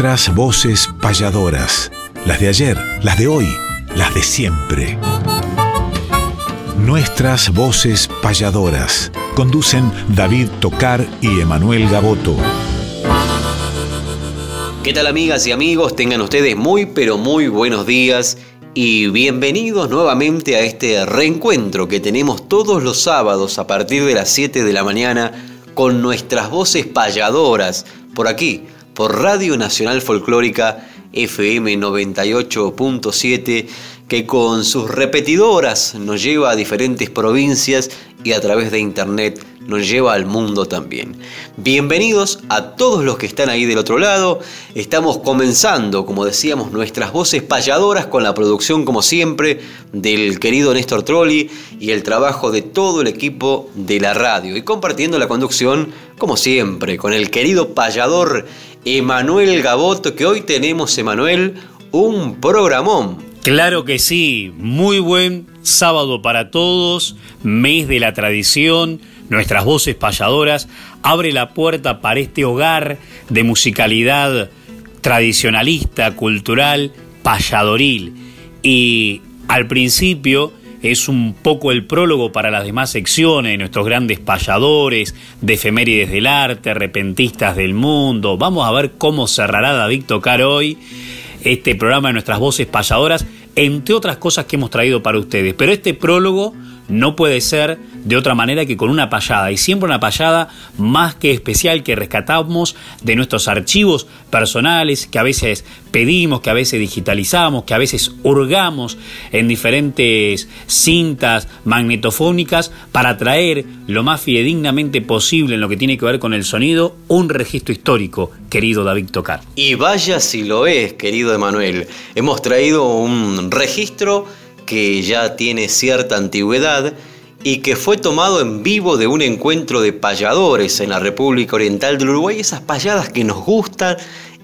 Nuestras voces payadoras, las de ayer, las de hoy, las de siempre. Nuestras voces payadoras. Conducen David Tocar y Emanuel Gaboto. ¿Qué tal amigas y amigos? Tengan ustedes muy pero muy buenos días y bienvenidos nuevamente a este reencuentro que tenemos todos los sábados a partir de las 7 de la mañana con nuestras voces payadoras por aquí, por Radio Nacional Folclórica FM 98.7 que con sus repetidoras nos lleva a diferentes provincias y a través de internet nos lleva al mundo también. Bienvenidos a todos los que están ahí del otro lado. Estamos comenzando, como decíamos, nuestras voces payadoras con la producción, como siempre, del querido Néstor Trolli y el trabajo de todo el equipo de la radio. Y compartiendo la conducción, como siempre, con el querido payador Emanuel Gaboto, que hoy tenemos, Emanuel, un programón Claro que sí, muy buen sábado para todos, mes de la tradición, nuestras voces payadoras, abre la puerta para este hogar de musicalidad tradicionalista, cultural, payadoril. Y al principio es un poco el prólogo para las demás secciones, nuestros grandes payadores, de efemérides del arte, repentistas del mundo. Vamos a ver cómo cerrará David Tocar hoy este programa de nuestras voces payadoras, entre otras cosas que hemos traído para ustedes. Pero este prólogo no puede ser de otra manera que con una payada, y siempre una payada más que especial que rescatamos de nuestros archivos personales, que a veces pedimos, que a veces digitalizamos, que a veces hurgamos en diferentes cintas magnetofónicas para traer lo más fidedignamente posible en lo que tiene que ver con el sonido un registro histórico, querido David Tocar. Y vaya si lo es, querido Emanuel. Hemos traído un registro que ya tiene cierta antigüedad y que fue tomado en vivo de un encuentro de payadores en la República Oriental del Uruguay, esas payadas que nos gustan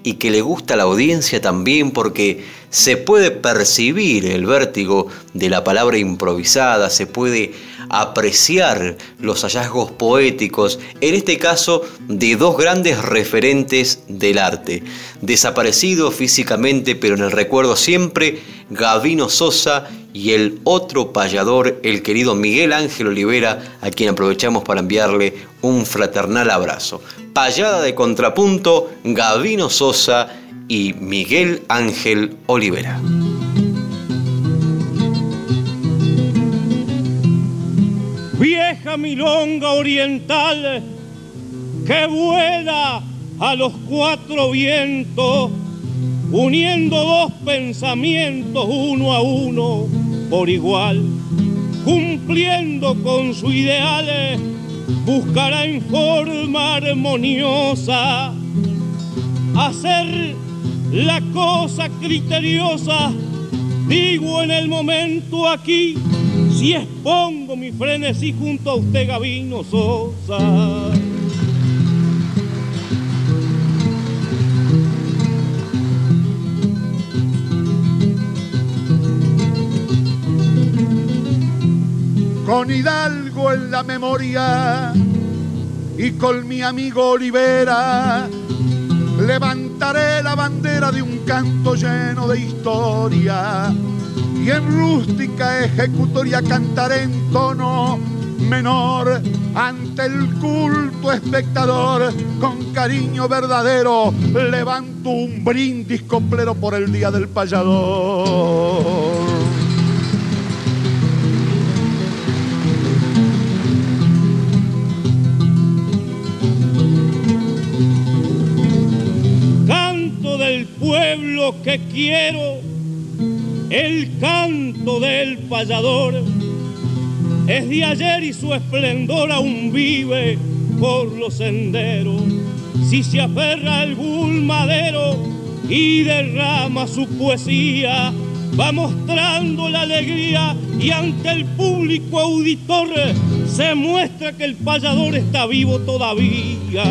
y que le gusta a la audiencia también porque se puede percibir el vértigo de la palabra improvisada, se puede apreciar los hallazgos poéticos, en este caso de dos grandes referentes del arte, desaparecido físicamente pero en el recuerdo siempre, Gavino Sosa y el otro payador, el querido Miguel Ángel Olivera, a quien aprovechamos para enviarle un fraternal abrazo. Payada de contrapunto, Gavino Sosa y Miguel Ángel Olivera. Vieja milonga oriental que vuela a los cuatro vientos, uniendo dos pensamientos uno a uno por igual, cumpliendo con su ideales, buscará en forma armoniosa hacer la cosa criteriosa, digo en el momento aquí, si expongo mi frenesí junto a usted, Gavino Sosa. Con Hidalgo en la memoria y con mi amigo Olivera. Levantaré la bandera de un canto lleno de historia y en rústica ejecutoria cantaré en tono menor ante el culto espectador. Con cariño verdadero levanto un brindis completo por el día del payador pueblo que quiero, el canto del payador, es de ayer y su esplendor aún vive por los senderos. Si se aferra algún madero y derrama su poesía, va mostrando la alegría y ante el público auditor se muestra que el payador está vivo todavía.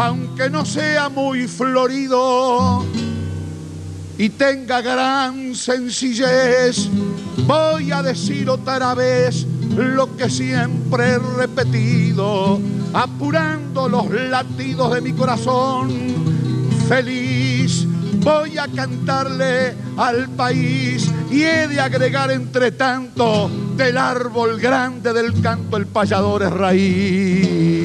Aunque no sea muy florido y tenga gran sencillez, voy a decir otra vez lo que siempre he repetido, apurando los latidos de mi corazón. Feliz voy a cantarle al país y he de agregar entre tanto del árbol grande del canto el payador es raíz.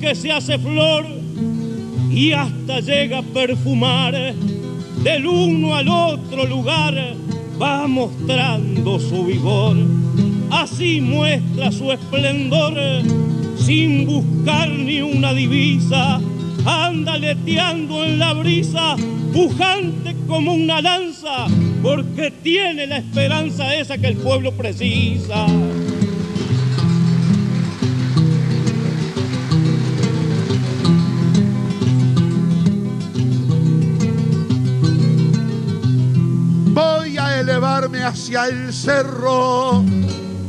Que se hace flor y hasta llega a perfumar del uno al otro lugar va mostrando su vigor así muestra su esplendor sin buscar ni una divisa, anda leteando en la brisa, pujante como una lanza, porque tiene la esperanza esa que el pueblo precisa. Hacia el cerro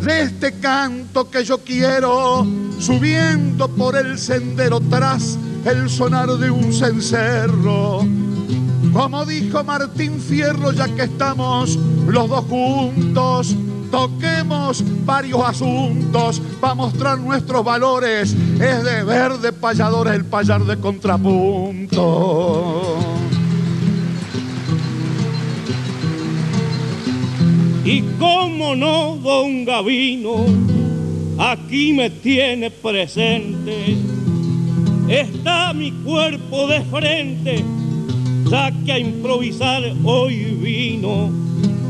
de este canto que yo quiero, subiendo por el sendero tras el sonar de un cencerro. Como dijo Martín Fierro, ya que estamos los dos juntos, toquemos varios asuntos para mostrar nuestros valores. Es de verde payadores el payar de contrapunto. Y cómo no, don Gavino, aquí me tiene presente. Está mi cuerpo de frente, ya que a improvisar hoy vino.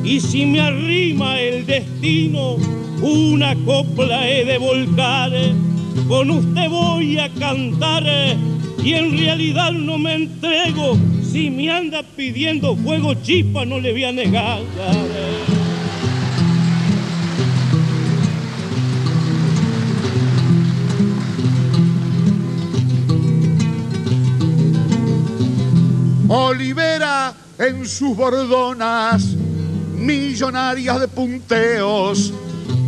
Y si me arrima el destino, una copla he de volcar. Con usted voy a cantar y en realidad no me entrego. Si me anda pidiendo fuego chispa, no le voy a negar. Olivera en sus bordonas, millonarias de punteos,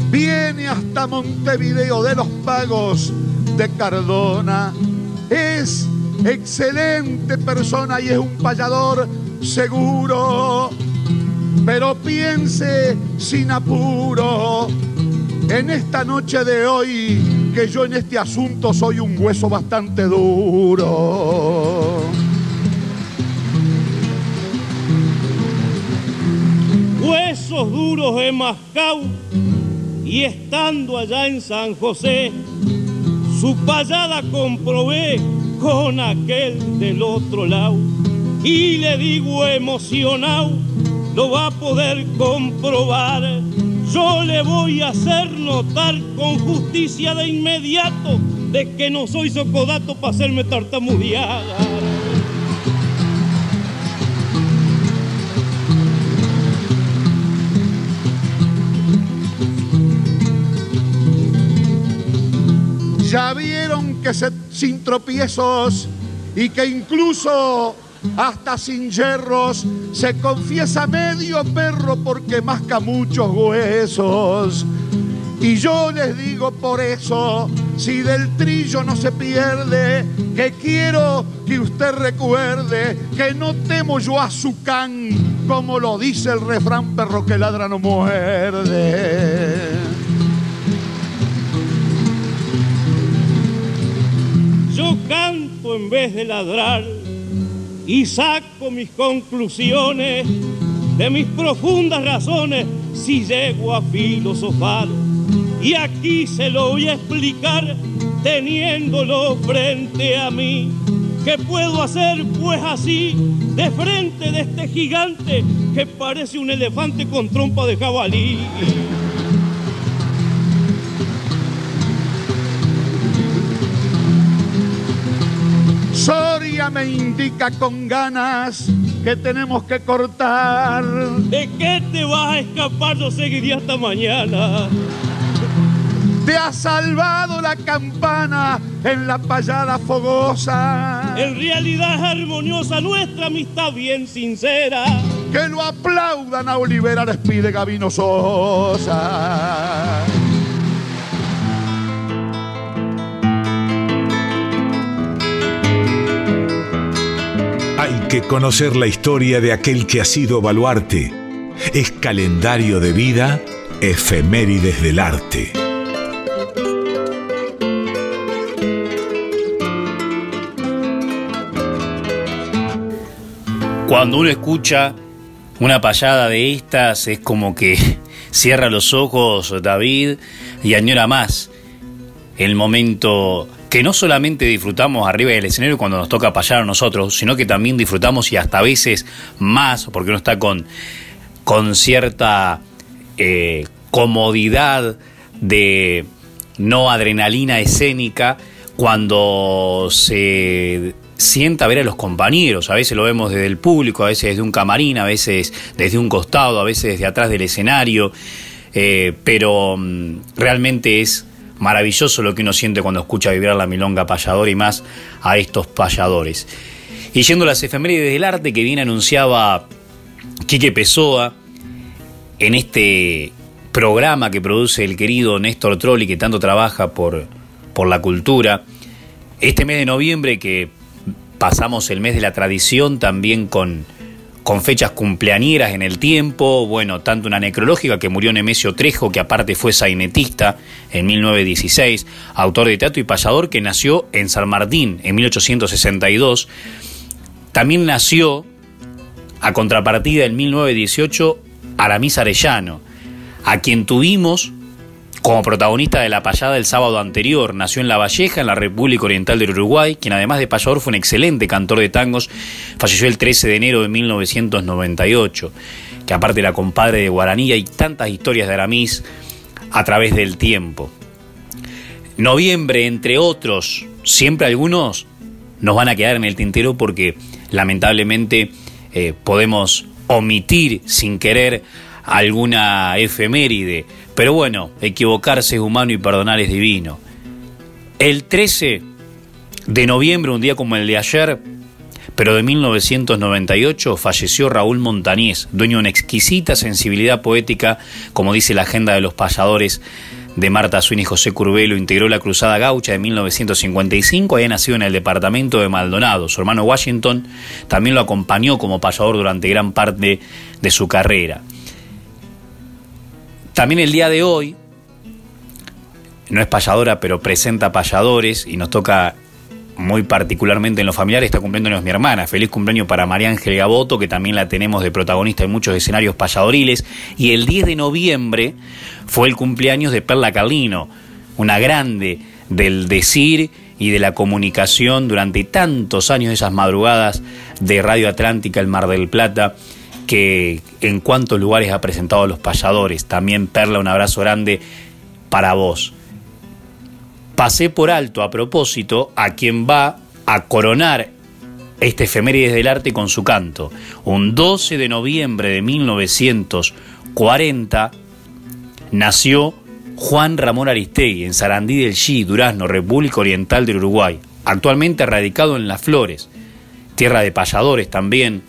viene hasta Montevideo de los pagos de Cardona. Es excelente persona y es un payador seguro, pero piense sin apuro en esta noche de hoy que yo en este asunto soy un hueso bastante duro. Huesos duros de Mascau y estando allá en San José, su payada comprobé con aquel del otro lado y le digo emocionado, lo va a poder comprobar. Yo le voy a hacer notar con justicia de inmediato de que no soy socodato para hacerme tartamudeada. Ya vieron que se, sin tropiezos y que incluso hasta sin yerros se confiesa medio perro porque masca muchos huesos. Y yo les digo por eso, si del trillo no se pierde, que quiero que usted recuerde que no temo yo a su can, como lo dice el refrán perro que ladra no muerde. Yo canto en vez de ladrar y saco mis conclusiones de mis profundas razones si llego a filosofar. Y aquí se lo voy a explicar teniéndolo frente a mí. ¿Qué puedo hacer pues así de frente de este gigante que parece un elefante con trompa de jabalí? Me indica con ganas que tenemos que cortar. ¿De qué te vas a escapar? Yo seguiría hasta mañana. Te ha salvado la campana en la payada fogosa. En realidad es armoniosa nuestra amistad bien sincera. Que lo aplaudan a Olivera les pide Gabino Sosa. Hay que conocer la historia de aquel que ha sido baluarte. Es calendario de vida, efemérides del arte. Cuando uno escucha una payada de estas, es como que cierra los ojos David y añora más el momento que no solamente disfrutamos arriba del escenario cuando nos toca payar a nosotros, sino que también disfrutamos y hasta a veces más, porque uno está con, con cierta eh, comodidad de no adrenalina escénica cuando se sienta ver a los compañeros. A veces lo vemos desde el público, a veces desde un camarín, a veces desde un costado, a veces desde atrás del escenario. Eh, pero mm, realmente es maravilloso lo que uno siente cuando escucha vibrar la milonga payadora y más a estos payadores. Y yendo a las efemérides del arte que bien anunciaba Quique Pessoa en este programa que produce el querido Néstor Trolli que tanto trabaja por, por la cultura, este mes de noviembre que pasamos el mes de la tradición también con, con fechas cumpleañeras en el tiempo, bueno, tanto una necrológica que murió Nemesio Trejo, que aparte fue sainetista en 1916, autor de teatro y payador que nació en San Martín en 1862, también nació a contrapartida en 1918 Aramis Arellano, a quien tuvimos como protagonista de la payada del sábado anterior, nació en La Valleja, en la República Oriental del Uruguay, quien además de payador fue un excelente cantor de tangos, falleció el 13 de enero de 1998, que aparte la compadre de Guaraní y tantas historias de Aramis a través del tiempo. Noviembre, entre otros, siempre algunos nos van a quedar en el tintero porque lamentablemente eh, podemos omitir sin querer alguna efeméride. Pero bueno, equivocarse es humano y perdonar es divino. El 13 de noviembre, un día como el de ayer, pero de 1998, falleció Raúl Montañés, dueño de una exquisita sensibilidad poética, como dice la agenda de los payadores de Marta Suini y José Curbelo, integró la Cruzada Gaucha de 1955, había nacido en el departamento de Maldonado. Su hermano Washington también lo acompañó como payador durante gran parte de su carrera. También el día de hoy, no es payadora, pero presenta payadores y nos toca muy particularmente en los familiares, está cumpliéndonos mi hermana. Feliz cumpleaños para María Ángel Gaboto, que también la tenemos de protagonista en muchos escenarios payadoriles. Y el 10 de noviembre fue el cumpleaños de Perla Carlino, una grande del decir y de la comunicación durante tantos años, esas madrugadas de Radio Atlántica, el Mar del Plata que en cuántos lugares ha presentado a los payadores. También Perla, un abrazo grande para vos. Pasé por alto a propósito a quien va a coronar este efemérides del arte con su canto. Un 12 de noviembre de 1940 nació Juan Ramón Aristegui en Sarandí del Xi, Durazno, República Oriental del Uruguay. Actualmente radicado en Las Flores, tierra de payadores también,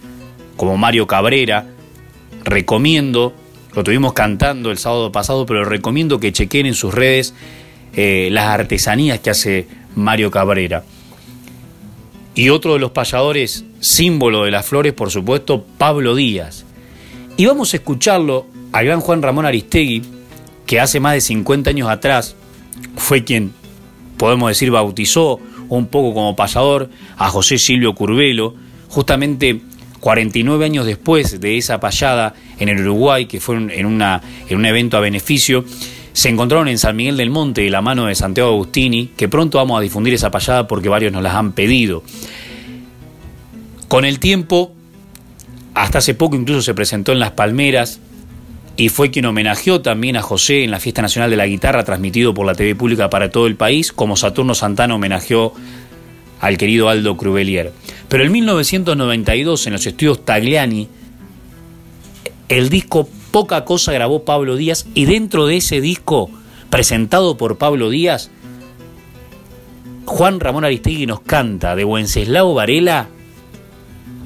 como Mario Cabrera. Recomiendo, lo tuvimos cantando el sábado pasado, pero recomiendo que chequen en sus redes eh, las artesanías que hace Mario Cabrera. Y otro de los payadores, símbolo de las flores, por supuesto, Pablo Díaz. Y vamos a escucharlo al gran Juan Ramón Aristegui, que hace más de 50 años atrás fue quien, podemos decir, bautizó un poco como payador a José Silvio Curvelo, justamente 49 años después de esa payada en el Uruguay, que fue en, una, en un evento a beneficio, se encontraron en San Miguel del Monte de la mano de Santiago Agustini, que pronto vamos a difundir esa payada porque varios nos las han pedido. Con el tiempo, hasta hace poco incluso se presentó en Las Palmeras y fue quien homenajeó también a José en la Fiesta Nacional de la Guitarra, transmitido por la TV Pública para todo el país, como Saturno Santana homenajeó al querido Aldo Crubelier. Pero en 1992, en los estudios Tagliani, el disco Poca Cosa grabó Pablo Díaz y dentro de ese disco, presentado por Pablo Díaz, Juan Ramón Aristegui nos canta de Wenceslao Varela,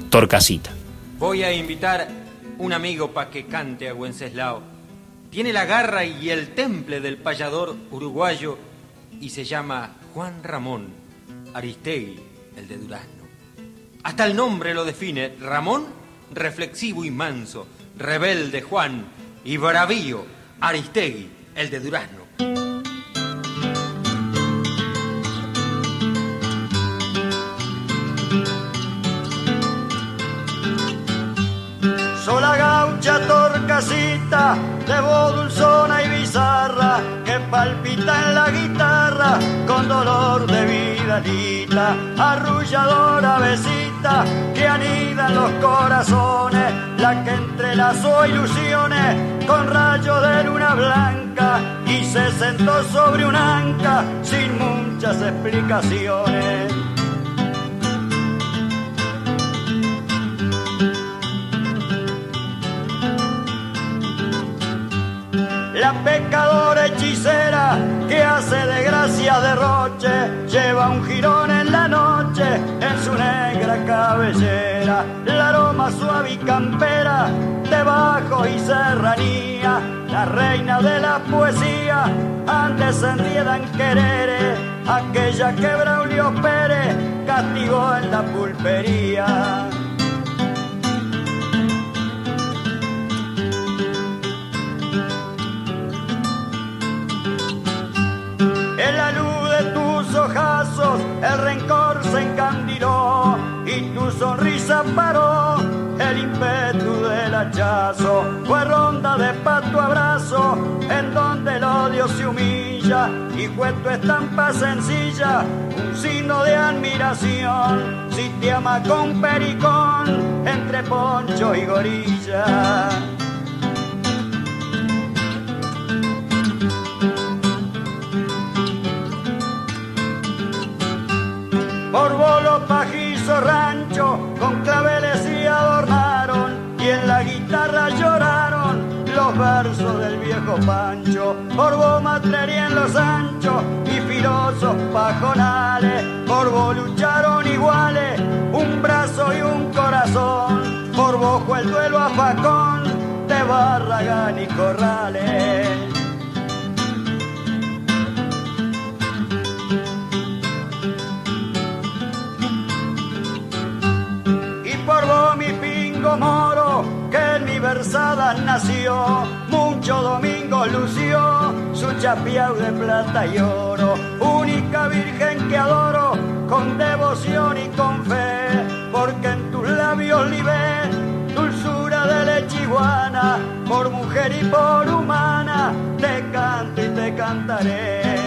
Torcasita. Voy a invitar un amigo para que cante a Wenceslao. Tiene la garra y el temple del payador uruguayo y se llama Juan Ramón Aristegui, el de Durazno. Hasta el nombre lo define. Ramón, reflexivo y manso. Rebelde Juan y bravío Aristegui, el de Durazno. Sola gaucha torcasita, de voz dulzona y bizarra, que palpita en la guitarra con dolor de vidalita, arrulladora besita que anida en los corazones, la que entrelazó ilusiones con rayos de luna blanca y se sentó sobre un anca sin muchas explicaciones. Pecadora hechicera que hace de gracia derroche, lleva un jirón en la noche en su negra cabellera. La aroma suave y campera de bajo y serranía, la reina de la poesía, antes en querer, aquella que Braulio Pérez castigó en la pulpería. El rencor se encandiló y tu sonrisa paró el ímpetu del hachazo. Fue ronda de pato abrazo en donde el odio se humilla y fue tu estampa sencilla un signo de admiración. Si te ama con pericón entre poncho y gorilla. Por bolo, pajizo, rancho, con claveles y adornaron, y en la guitarra lloraron los versos del viejo Pancho. Por vos en los anchos y filosos pajonales, por vos lucharon iguales, un brazo y un corazón. Por vos fue el duelo a Facón de Barragán y Corrales. Moro que en mi versada nació. Mucho domingo lució su chapiao de plata y oro. Única virgen que adoro con devoción y con fe. Porque en tus labios libé dulzura de leche iguana. Por mujer y por humana te canto y te cantaré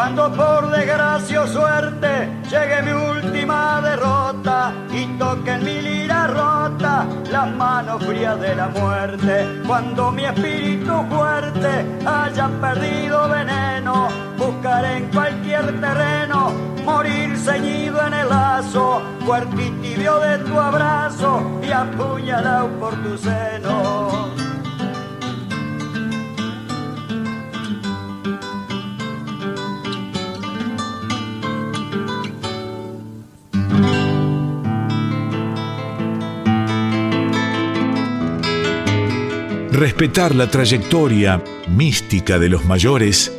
Cuando por desgracia o suerte llegue mi última derrota y toque en mi lira rota las manos frías de la muerte. Cuando mi espíritu fuerte haya perdido veneno, buscaré en cualquier terreno morir ceñido en el lazo, fuerte y tibio de tu abrazo y apuñalado por tu seno. Respetar la trayectoria mística de los mayores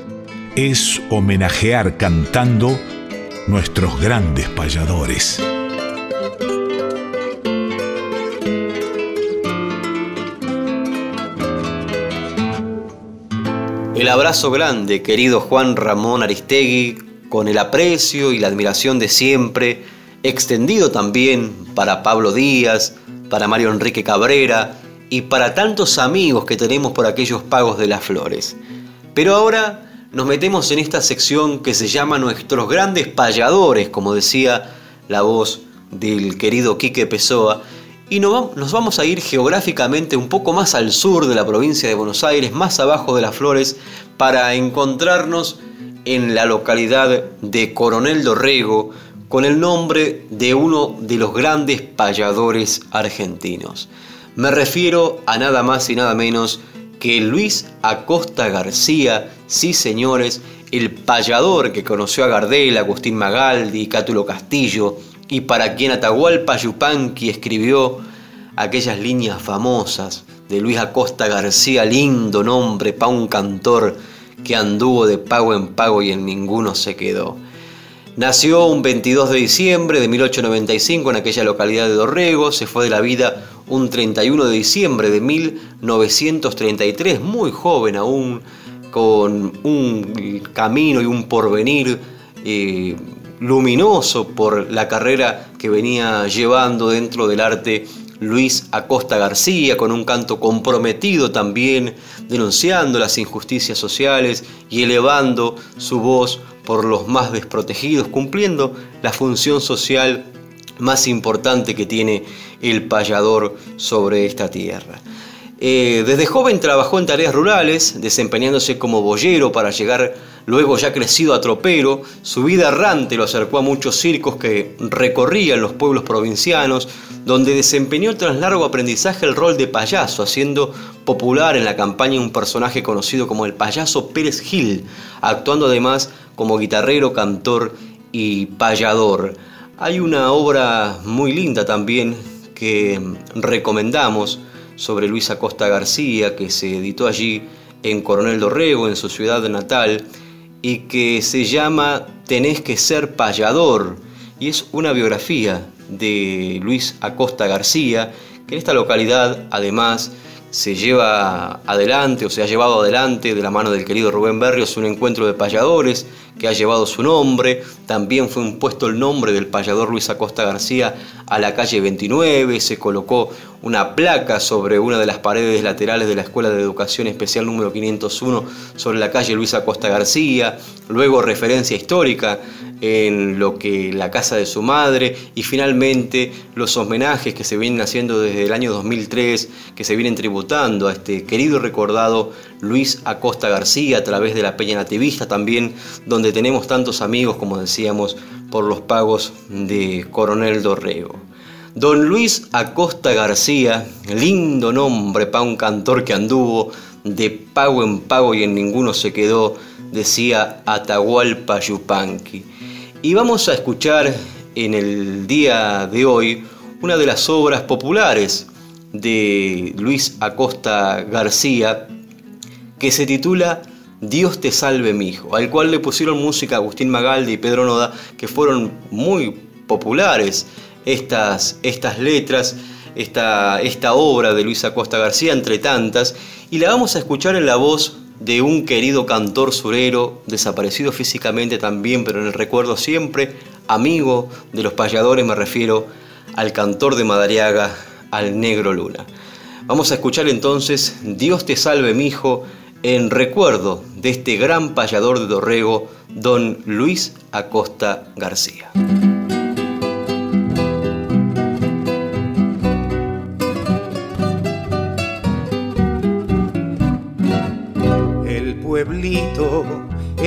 es homenajear cantando nuestros grandes payadores. El abrazo grande, querido Juan Ramón Aristegui, con el aprecio y la admiración de siempre, extendido también para Pablo Díaz, para Mario Enrique Cabrera y para tantos amigos que tenemos por aquellos pagos de las flores. Pero ahora nos metemos en esta sección que se llama Nuestros grandes payadores, como decía la voz del querido Quique Pessoa, y nos vamos a ir geográficamente un poco más al sur de la provincia de Buenos Aires, más abajo de las flores, para encontrarnos en la localidad de Coronel Dorrego, con el nombre de uno de los grandes payadores argentinos. Me refiero a nada más y nada menos que Luis Acosta García, sí señores, el payador que conoció a Gardel, Agustín Magaldi, Cátulo Castillo, y para quien Atahualpa Yupanqui escribió aquellas líneas famosas de Luis Acosta García, lindo nombre pa' un cantor que anduvo de pago en pago y en ninguno se quedó. Nació un 22 de diciembre de 1895 en aquella localidad de Dorrego, se fue de la vida un 31 de diciembre de 1933, muy joven aún, con un camino y un porvenir eh, luminoso por la carrera que venía llevando dentro del arte Luis Acosta García, con un canto comprometido también, denunciando las injusticias sociales y elevando su voz por los más desprotegidos, cumpliendo la función social más importante que tiene el payador sobre esta tierra. Eh, desde joven trabajó en tareas rurales, desempeñándose como boyero para llegar luego ya crecido a tropero. Su vida errante lo acercó a muchos circos que recorrían los pueblos provincianos, donde desempeñó tras largo aprendizaje el rol de payaso, haciendo popular en la campaña un personaje conocido como el payaso Pérez Gil, actuando además como guitarrero, cantor y payador. Hay una obra muy linda también que recomendamos sobre Luis Acosta García, que se editó allí en Coronel Dorrego, en su ciudad natal, y que se llama Tenés que ser payador, y es una biografía de Luis Acosta García, que en esta localidad además se lleva adelante o se ha llevado adelante de la mano del querido Rubén Berrios un encuentro de payadores que ha llevado su nombre. También fue impuesto el nombre del payador Luis Acosta García a la calle 29. Se colocó una placa sobre una de las paredes laterales de la Escuela de Educación Especial número 501 sobre la calle Luis Acosta García. Luego referencia histórica en lo que la casa de su madre y finalmente los homenajes que se vienen haciendo desde el año 2003, que se vienen tributando a este querido y recordado Luis Acosta García a través de la Peña Nativista también, donde tenemos tantos amigos, como decíamos, por los pagos de Coronel Dorrego. Don Luis Acosta García, lindo nombre para un cantor que anduvo de pago en pago y en ninguno se quedó, decía Atahualpa Yupanqui. Y vamos a escuchar en el día de hoy una de las obras populares de Luis Acosta García que se titula Dios te salve mi hijo, al cual le pusieron música Agustín Magaldi y Pedro Noda, que fueron muy populares estas, estas letras, esta, esta obra de Luis Acosta García, entre tantas, y la vamos a escuchar en la voz de un querido cantor surero, desaparecido físicamente también, pero en el recuerdo siempre, amigo de los payadores, me refiero al cantor de Madariaga, al Negro Luna. Vamos a escuchar entonces Dios te salve mi hijo en recuerdo de este gran payador de Dorrego, don Luis Acosta García.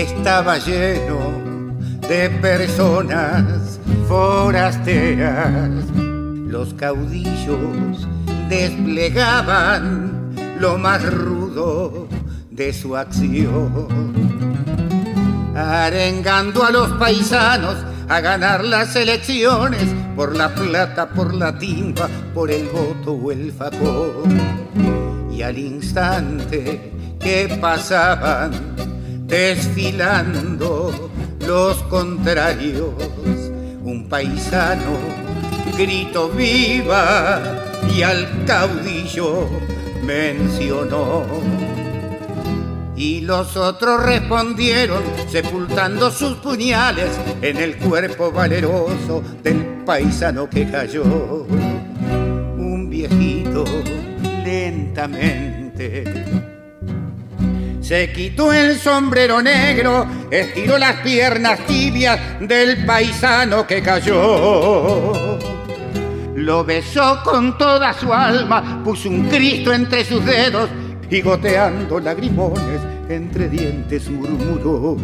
Estaba lleno de personas forasteras. Los caudillos desplegaban lo más rudo de su acción, arengando a los paisanos a ganar las elecciones por la plata, por la timba, por el voto o el facón. Y al instante que pasaban desfilando los contrarios. Un paisano grito viva y al caudillo mencionó. Y los otros respondieron sepultando sus puñales en el cuerpo valeroso del paisano que cayó. Un viejito lentamente se quitó el sombrero negro, estiró las piernas tibias del paisano que cayó. Lo besó con toda su alma, puso un Cristo entre sus dedos y goteando lagrimones entre dientes murmuró.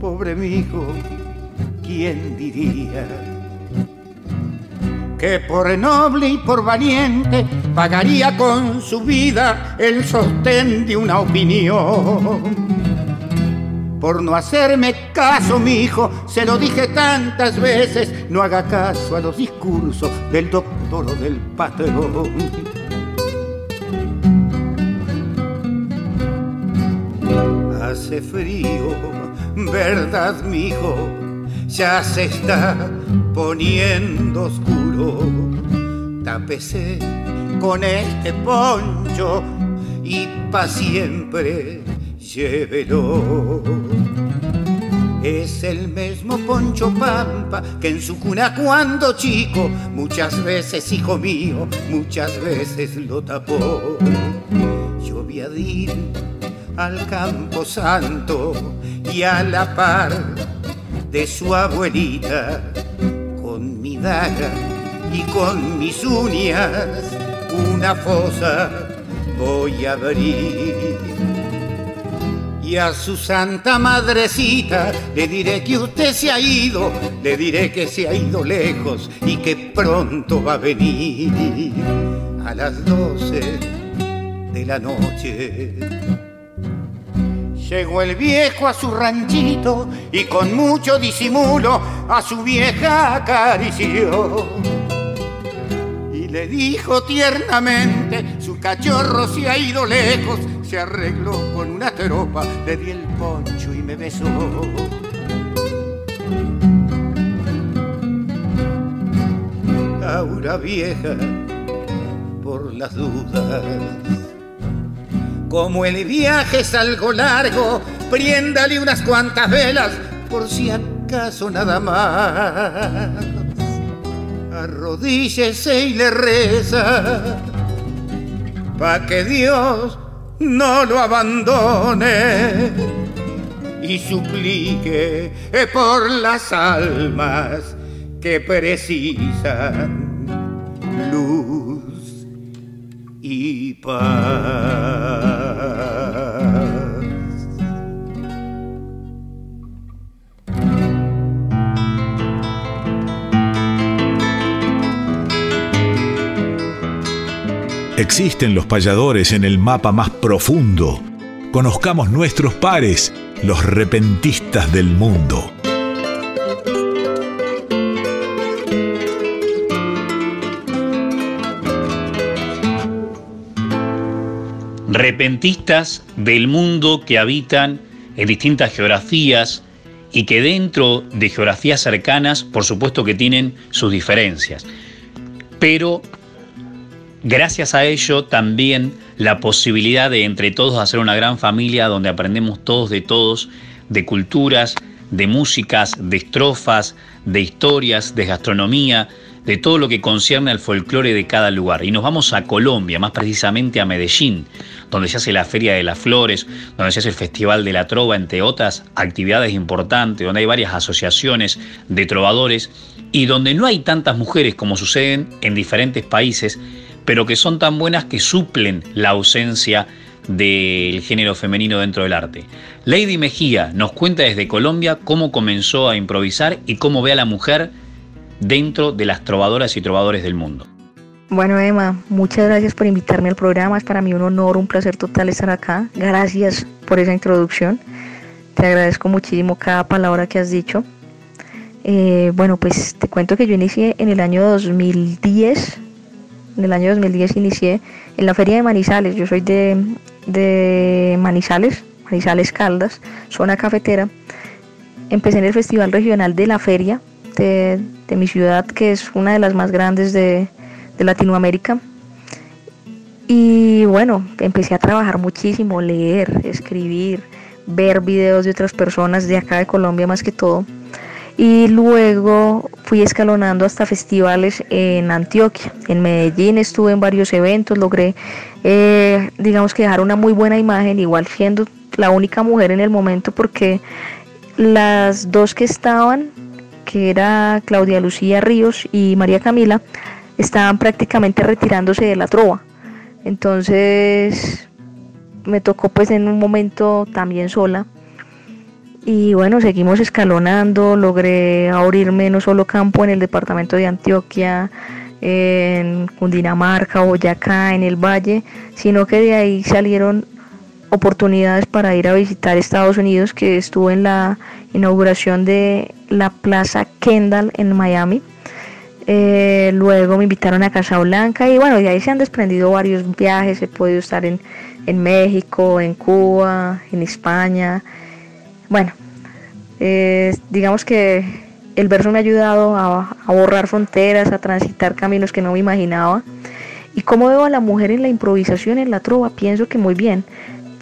Pobre mijo, ¿quién diría? que por noble y por valiente pagaría con su vida el sostén de una opinión. Por no hacerme caso, mi hijo, se lo dije tantas veces, no haga caso a los discursos del doctor o del patrón. hace frío, ¿verdad, mijo? Ya se está poniendo oscuro. Tápese con este poncho y pa' siempre llévelo. Es el mismo Poncho Pampa que en su cuna cuando chico, muchas veces, hijo mío, muchas veces lo tapó. Yo vi a ir al campo santo y a la par de su abuelita, con mi daga y con mis uñas, una fosa voy a abrir y a su santa madrecita le diré que usted se ha ido, le diré que se ha ido lejos y que pronto va a venir a las doce de la noche. Llegó el viejo a su ranchito y con mucho disimulo a su vieja acarició. Le dijo tiernamente, su cachorro se ha ido lejos se arregló con una tropa, le di el poncho y me besó. Aura vieja, por las dudas. Como el viaje es algo largo, priéndale unas cuantas velas, por si acaso nada más. Arrodíllese y le reza, pa' que Dios no lo abandone y suplique por las almas que precisan luz y paz. Existen los payadores en el mapa más profundo. Conozcamos nuestros pares, los repentistas del mundo. Repentistas del mundo que habitan en distintas geografías y que dentro de geografías cercanas, por supuesto que tienen sus diferencias. Pero Gracias a ello también la posibilidad de entre todos hacer una gran familia donde aprendemos todos de todos, de culturas, de músicas, de estrofas, de historias, de gastronomía, de todo lo que concierne al folclore de cada lugar. Y nos vamos a Colombia, más precisamente a Medellín, donde se hace la Feria de las Flores, donde se hace el Festival de la Trova, entre otras actividades importantes, donde hay varias asociaciones de trovadores y donde no hay tantas mujeres como suceden en diferentes países, pero que son tan buenas que suplen la ausencia del género femenino dentro del arte. Lady Mejía nos cuenta desde Colombia cómo comenzó a improvisar y cómo ve a la mujer dentro de las trovadoras y trovadores del mundo. Bueno, Emma, muchas gracias por invitarme al programa. Es para mí un honor, un placer total estar acá. Gracias por esa introducción. Te agradezco muchísimo cada palabra que has dicho. Eh, bueno, pues te cuento que yo inicié en el año 2010 en el año 2010 inicié en la feria de Manizales. Yo soy de, Manizales, Manizales Caldas, zona cafetera. Empecé en el Festival Regional de la Feria de, mi ciudad, que es una de las más grandes de, de Latinoamérica. Y bueno, empecé a trabajar muchísimo, leer, escribir, ver videos de otras personas de acá de Colombia más que todo y luego fui escalonando hasta festivales en Antioquia, en Medellín estuve en varios eventos, logré eh, digamos que dejar una muy buena imagen, igual siendo la única mujer en el momento porque las dos que estaban, que era Claudia Lucía Ríos y María Camila, estaban prácticamente retirándose de la trova. Entonces me tocó pues en un momento también sola y bueno, seguimos escalonando, logré abrirme no solo campo en el departamento de Antioquia, en Cundinamarca, Boyacá, en el Valle, sino que de ahí salieron oportunidades para ir a visitar Estados Unidos, que estuve en la inauguración de la Plaza Kendall en Miami. Eh, luego me invitaron a Casablanca y bueno, de ahí se han desprendido varios viajes. He podido estar en, en México, en Cuba, en España. Bueno, digamos que el verso me ha ayudado a, a, borrar fronteras, a transitar caminos que no me imaginaba. ¿Y cómo veo a la mujer en la improvisación, en la trova? Pienso que muy bien.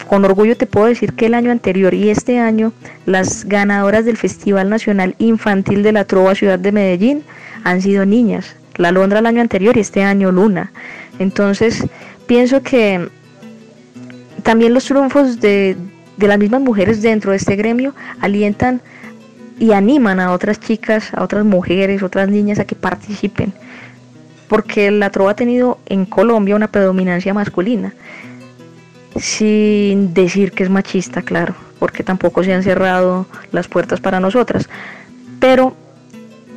Con orgullo te puedo decir que el año anterior y este año las ganadoras del Festival Nacional Infantil de la Trova Ciudad de Medellín han sido niñas. La Londra el año anterior y este año Luna. Entonces pienso que también los triunfos de, de las mismas mujeres dentro de este gremio alientan y animan a otras chicas, a otras mujeres, otras niñas a que participen. Porque la trova ha tenido en Colombia una predominancia masculina sin decir que es machista, claro, porque tampoco se han cerrado las puertas para nosotras. Pero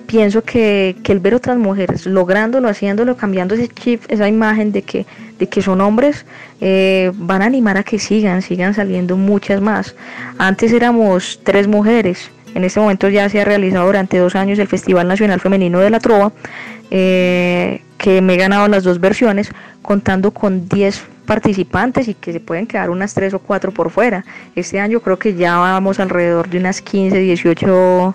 pienso que, el ver otras mujeres lográndolo, haciéndolo, cambiando ese chip, esa imagen de que, que son hombres, eh, van a animar a que sigan, sigan saliendo muchas más. Antes éramos tres mujeres, en este momento ya se ha realizado durante dos años el Festival Nacional Femenino de la Trova, eh, que me he ganado las dos versiones, contando con 10 participantes y que se pueden quedar unas 3 o 4 por fuera. Este año creo que ya vamos alrededor de unas 15, 18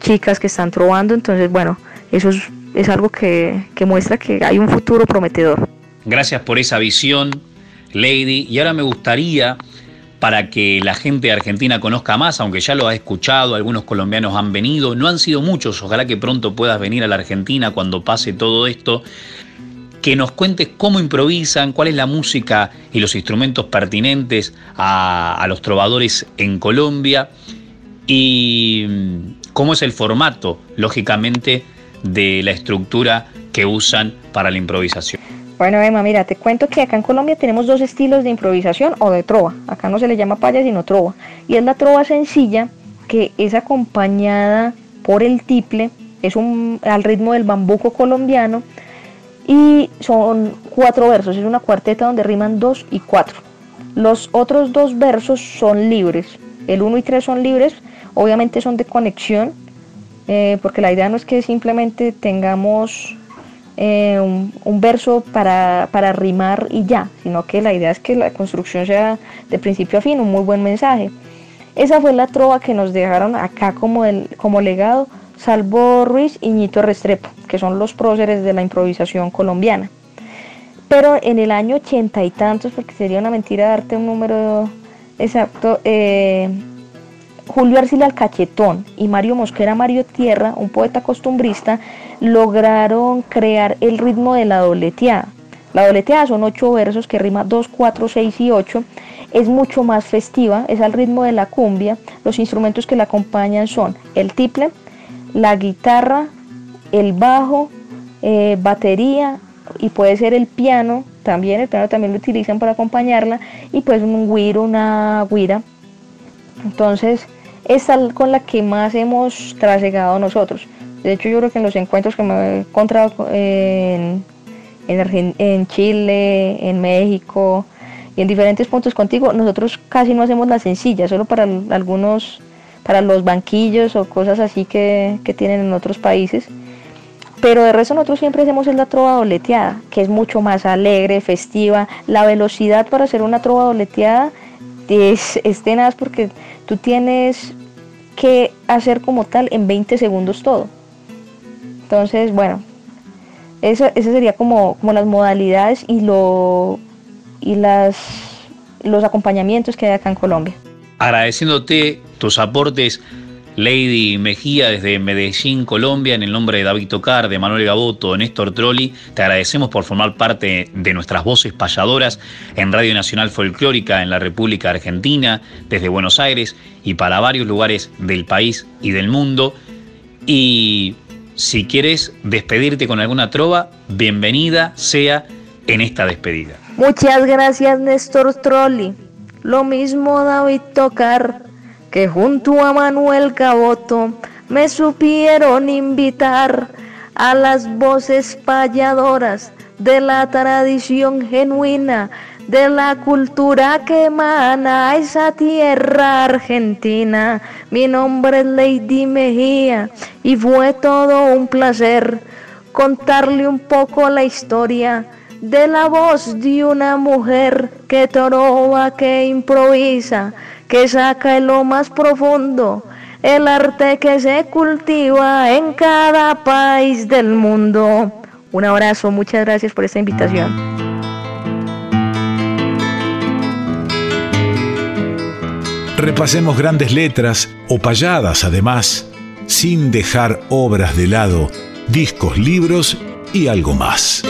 chicas que están trovando, entonces bueno, eso es, algo que, que muestra que hay un futuro prometedor. Gracias por esa visión, Lady, y ahora me gustaría para que la gente de Argentina conozca más, aunque ya lo ha escuchado, algunos colombianos han venido, no han sido muchos, ojalá que pronto puedas venir a la Argentina cuando pase todo esto, que nos cuentes cómo improvisan, cuál es la música y los instrumentos pertinentes a, los trovadores en Colombia y mm, cómo es el formato, lógicamente, de la estructura que usan para la improvisación. Bueno, Emma, mira, te cuento que acá en Colombia tenemos dos estilos de improvisación o de trova. Acá no se le llama paya, sino trova. Y es la trova sencilla, que es acompañada por el tiple, es un, al ritmo del bambuco colombiano, y son cuatro versos, es una cuarteta donde riman dos y cuatro. Los otros dos versos son libres, el uno y tres son libres, obviamente son de conexión, eh, porque la idea no es que simplemente tengamos eh, un, verso para, para, rimar y ya, sino que la idea es que la construcción sea de principio a fin un muy buen mensaje. Esa fue la trova que nos dejaron acá como, el, como legado Salvo Ruiz y Ñito Restrepo, que son los próceres de la improvisación colombiana. Pero en el año ochenta y tantos, porque sería una mentira darte un número exacto, eh, Julio Arcila Cachetón y Mario Mosquera Mario Tierra, un poeta costumbrista, lograron crear el ritmo de la dobleteada. La dobleteada son ocho versos que rima 2, 4, 6 y 8. Es mucho más festiva, es al ritmo de la cumbia. Los instrumentos que la acompañan son el tiple, la guitarra, el bajo, eh, batería y puede ser el piano también. El piano también lo utilizan para acompañarla y pues un guiro, una guira. Entonces, es con la que más hemos trasegado nosotros. De hecho, yo creo que en los encuentros que me he encontrado en, en, Chile, en México y en diferentes puntos contigo, nosotros casi no hacemos la sencilla, solo para algunos, para los banquillos o cosas así que, tienen en otros países. Pero de resto nosotros siempre hacemos la trova dobleteada, que es mucho más alegre, festiva. La velocidad para hacer una trova dobleteada es, es porque tú tienes que hacer como tal en 20 segundos todo. Entonces, bueno, eso, eso sería como, como las modalidades y, lo, y las, los acompañamientos que hay acá en Colombia. Agradeciéndote tus aportes, Lady Mejía, desde Medellín, Colombia, en el nombre de David Tocar, de Manuel Gaboto, de Néstor Trolli, te agradecemos por formar parte de nuestras voces payadoras en Radio Nacional Folclórica en la República Argentina, desde Buenos Aires y para varios lugares del país y del mundo. Y si quieres despedirte con alguna trova, bienvenida sea en esta despedida. Muchas gracias Néstor Trolli. Lo mismo David Tocar, que junto a Manuel Caboto me supieron invitar a las voces payadoras de la tradición genuina de la cultura que emana esa tierra argentina. Mi nombre es Lady Mejía y fue todo un placer contarle un poco la historia de la voz de una mujer que toroba, que improvisa, que saca en lo más profundo el arte que se cultiva en cada país del mundo. Un abrazo, muchas gracias por esta invitación. Repasemos grandes letras o payadas además, sin dejar obras de lado, discos, libros y algo más.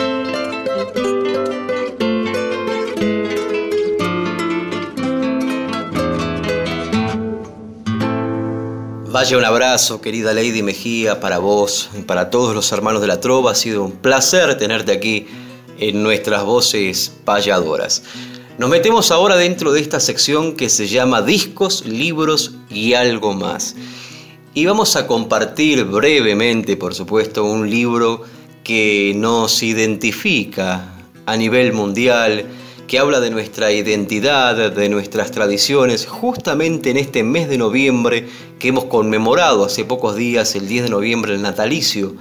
Vaya un abrazo, querida Lady Mejía, para vos, y para todos los hermanos de la Trova. Ha sido un placer tenerte aquí en nuestras voces payadoras. Nos metemos ahora dentro de esta sección que se llama Discos, Libros y algo más. Y vamos a compartir brevemente, por supuesto, un libro que nos identifica a nivel mundial, que habla de nuestra identidad, de nuestras tradiciones, justamente en este mes de noviembre que hemos conmemorado hace pocos días, el 10 de noviembre, el natalicio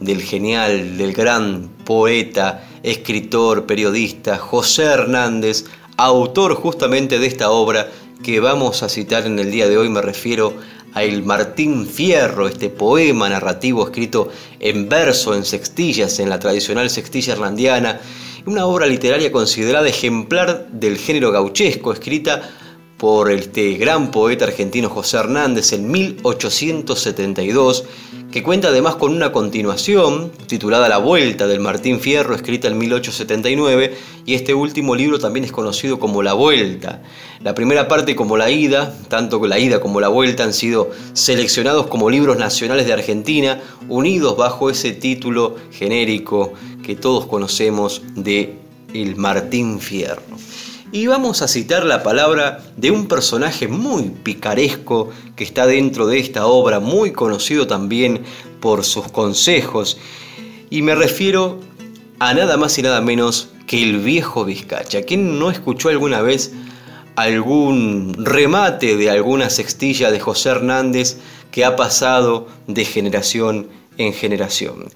del genial, del gran poeta, escritor, periodista José Hernández, autor justamente de esta obra que vamos a citar en el día de hoy, me refiero a El Martín Fierro, este poema narrativo escrito en verso, en sextillas, en la tradicional sextilla irlandiana, una obra literaria considerada ejemplar del género gauchesco, escrita por este gran poeta argentino José Hernández en 1872, que cuenta además con una continuación titulada La Vuelta del Martín Fierro, escrita en 1879, y este último libro también es conocido como La Vuelta. La primera parte como La Ida, tanto la Ida como La Vuelta han sido seleccionados como libros nacionales de Argentina, unidos bajo ese título genérico que todos conocemos de El Martín Fierro. Y vamos a citar la palabra de un personaje muy picaresco que está dentro de esta obra, muy conocido también por sus consejos. Y me refiero a nada más y nada menos que el viejo Vizcacha. ¿Quién no escuchó alguna vez algún remate de alguna sextilla de José Hernández que ha pasado de generación en generación?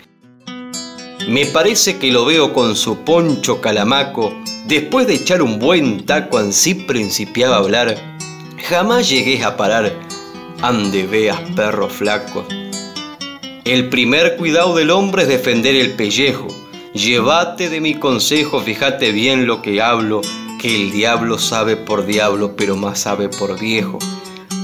Me parece que lo veo con su poncho calamaco, después de echar un buen taco ansí principiaba a hablar. Jamás llegué a parar, ande veas perro flaco. El primer cuidado del hombre es defender el pellejo. Llévate de mi consejo, fíjate bien lo que hablo, que el diablo sabe por diablo, pero más sabe por viejo.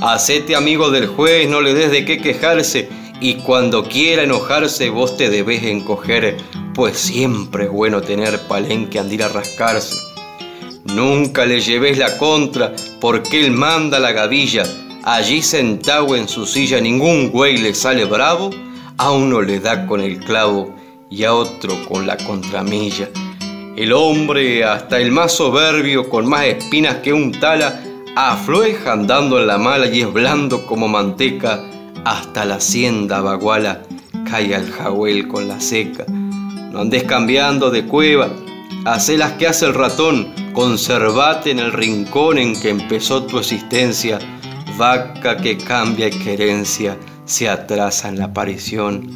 Hacete amigo del juez, no le des de qué quejarse, y cuando quiera enojarse vos te debes encoger, pues siempre es bueno tener palenque andir a rascarse. Nunca le lleves la contra, porque él manda la gavilla, allí sentado en su silla ningún güey le sale bravo, a uno le da con el clavo y a otro con la contramilla. El hombre, hasta el más soberbio, con más espinas que un tala, aflueja andando en la mala y es blando como manteca, hasta la hacienda baguala cae al jahuel con la seca. No andes cambiando de cueva, haz las que hace el ratón, conservate en el rincón en que empezó tu existencia, vaca que cambia querencia se atrasa en la aparición.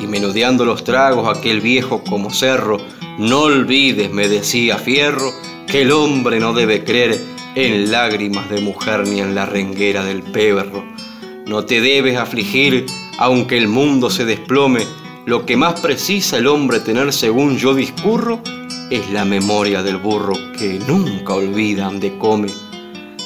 Y menudeando los tragos aquel viejo como cerro, no olvides, me decía Fierro, que el hombre no debe creer en lágrimas de mujer ni en la renguera del perro. No te debes afligir, aunque el mundo se desplome. Lo que más precisa el hombre tener según yo discurro es la memoria del burro que nunca olvida donde come.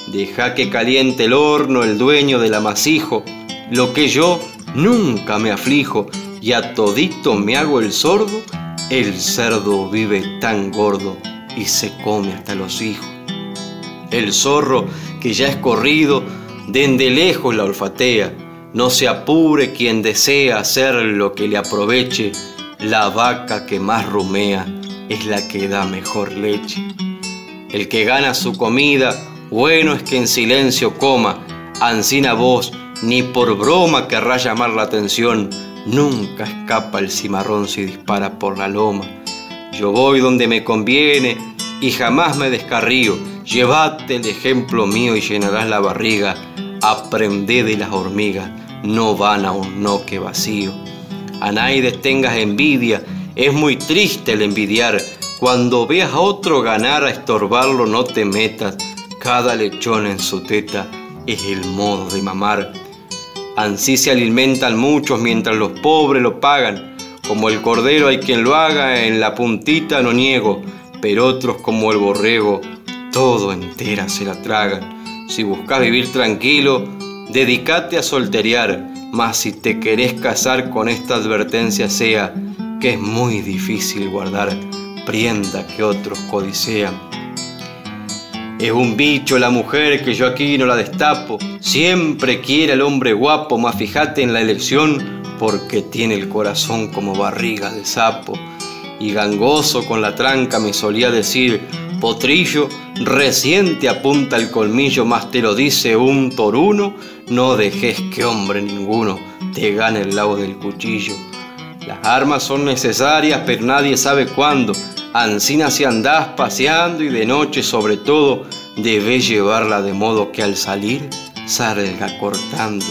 Deja que caliente el horno el dueño del amasijo, lo que yo nunca me aflijo y a todito me hago el sordo, el cerdo vive tan gordo y se come hasta los hijos. El zorro que ya es corrido Dende lejos la olfatea, no se apure quien desea hacer lo que le aproveche, la vaca que más rumea es la que da mejor leche. El que gana su comida, bueno es que en silencio coma, ansina voz, ni por broma querrá llamar la atención, nunca escapa el cimarrón si dispara por la loma. Yo voy donde me conviene y jamás me descarrío, Llévate el ejemplo mío y llenarás la barriga. Aprende de las hormigas, no van a un noque vacío. a nadie tengas envidia, es muy triste el envidiar. Cuando veas a otro ganar a estorbarlo, no te metas. Cada lechón en su teta es el modo de mamar. Ansí se alimentan muchos mientras los pobres lo pagan. Como el cordero hay quien lo haga, en la puntita no niego, pero otros como el borrego, todo entera se la tragan. Si buscas vivir tranquilo, dedícate a solterear, mas si te querés casar con esta advertencia sea que es muy difícil guardar prienda que otros codicean. Es un bicho la mujer que yo aquí no la destapo. Siempre quiere al hombre guapo, más fíjate en la elección, porque tiene el corazón como barriga de sapo. Y gangoso con la tranca me solía decir, potrillo, reciente apunta el colmillo, más te lo dice un toruno, no dejes que hombre ninguno te gane el lado del cuchillo. Las armas son necesarias, pero nadie sabe cuándo. Ancina si andás paseando y de noche sobre todo, debes llevarla de modo que al salir salga cortando.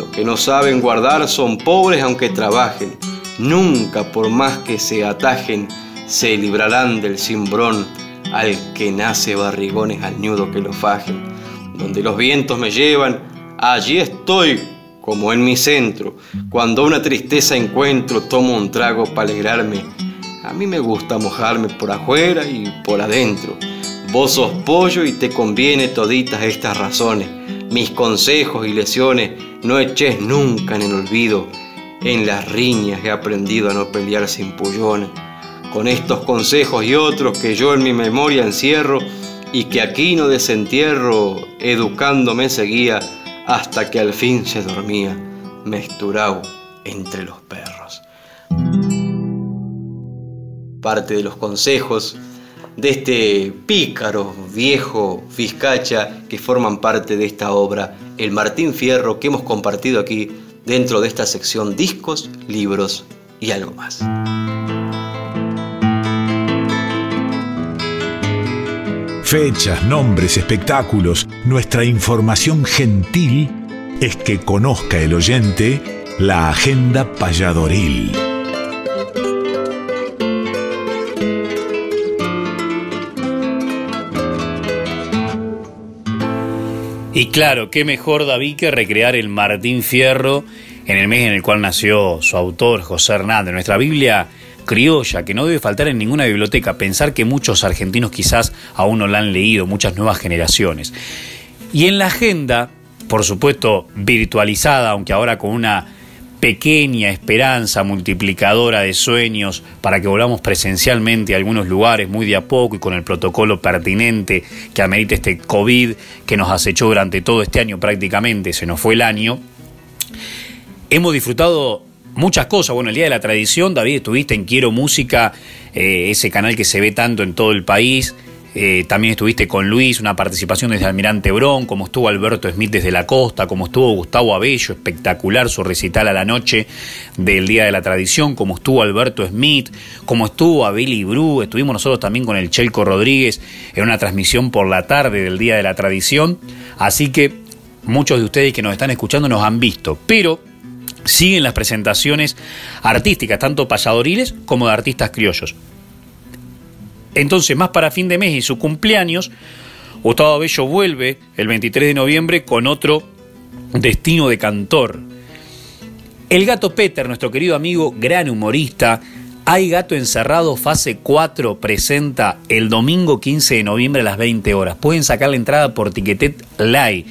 Los que no saben guardar son pobres aunque trabajen. Nunca por más que se atajen, se librarán del cimbrón al que nace barrigones al nudo que lo fajen. Donde los vientos me llevan, allí estoy como en mi centro. Cuando una tristeza encuentro, tomo un trago para alegrarme a mí me gusta mojarme por afuera y por adentro. Vos sos pollo y te conviene toditas estas razones. Mis consejos y lesiones no eches nunca en el olvido. En las riñas he aprendido a no pelear sin pullones. Con estos consejos y otros que yo en mi memoria encierro y que aquí no desentierro, educándome seguía hasta que al fin se dormía, mesturao entre los perros parte de los consejos de este pícaro viejo Vizcacha que forman parte de esta obra, el Martín Fierro, que hemos compartido aquí dentro de esta sección discos, libros y algo más. Fechas, nombres, espectáculos, nuestra información gentil es que conozca el oyente la agenda payadoril. Y claro, qué mejor David que recrear el Martín Fierro en el mes en el cual nació su autor, José Hernández. Nuestra Biblia criolla, que no debe faltar en ninguna biblioteca. Pensar que muchos argentinos quizás aún no la han leído, muchas nuevas generaciones. Y en la agenda, por supuesto virtualizada, aunque ahora con una pequeña esperanza multiplicadora de sueños para que volvamos presencialmente a algunos lugares muy de a poco y con el protocolo pertinente que amerite este COVID que nos acechó durante todo este año prácticamente, se nos fue el año. Hemos disfrutado muchas cosas. Bueno, el Día de la Tradición, David, estuviste en Quiero Música, eh, ese canal que se ve tanto en todo el país. Eh, también estuviste con Luis, una participación desde Almirante Brón, como estuvo Alberto Smith desde la costa, como estuvo Gustavo Abello, espectacular su recital a la noche del Día de la Tradición, como estuvo Alberto Smith, como estuvo Abeli Bru, estuvimos nosotros también con el Chelco Rodríguez en una transmisión por la tarde del Día de la Tradición, así que muchos de ustedes que nos están escuchando nos han visto, pero siguen las presentaciones artísticas, tanto payadoriles como de artistas criollos. Entonces, más para fin de mes y su cumpleaños, Gustavo Bello vuelve el 23 de noviembre con otro destino de cantor. El gato Peter, nuestro querido amigo, gran humorista, Hay Gato Encerrado fase 4 presenta el domingo 15 de noviembre a las 20 horas. Pueden sacar la entrada por Tiquetet Live.